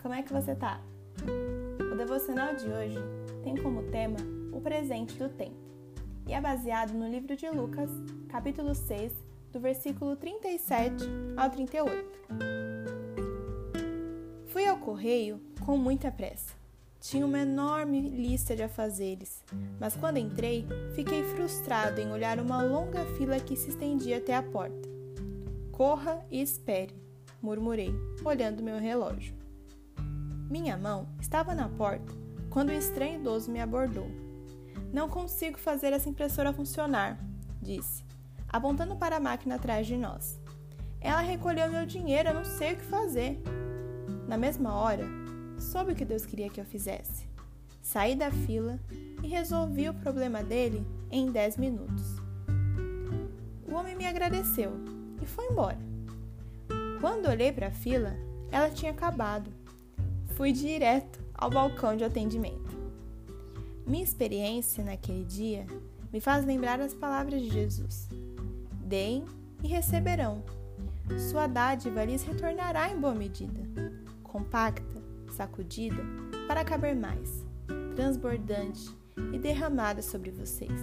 como é que você tá? O devocional de hoje tem como tema o presente do tempo e é baseado no livro de Lucas, capítulo 6, do versículo 37 ao 38. Fui ao correio com muita pressa. Tinha uma enorme lista de afazeres, mas quando entrei, fiquei frustrado em olhar uma longa fila que se estendia até a porta. Corra e espere, murmurei, olhando meu relógio. Minha mão estava na porta quando o estranho idoso me abordou. Não consigo fazer essa impressora funcionar, disse, apontando para a máquina atrás de nós. Ela recolheu meu dinheiro, eu não sei o que fazer. Na mesma hora, soube o que Deus queria que eu fizesse. Saí da fila e resolvi o problema dele em 10 minutos. O homem me agradeceu e foi embora. Quando olhei para a fila, ela tinha acabado. Fui direto ao balcão de atendimento. Minha experiência naquele dia me faz lembrar as palavras de Jesus: Deem e receberão. Sua dádiva lhes retornará em boa medida, compacta, sacudida, para caber mais, transbordante e derramada sobre vocês.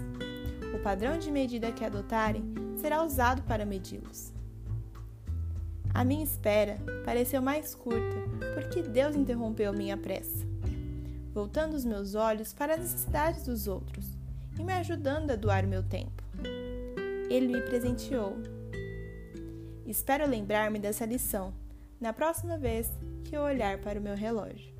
O padrão de medida que adotarem será usado para medi-los. A minha espera pareceu mais curta porque Deus interrompeu minha pressa, voltando os meus olhos para as necessidades dos outros e me ajudando a doar meu tempo. Ele me presenteou. Espero lembrar-me dessa lição na próxima vez que eu olhar para o meu relógio.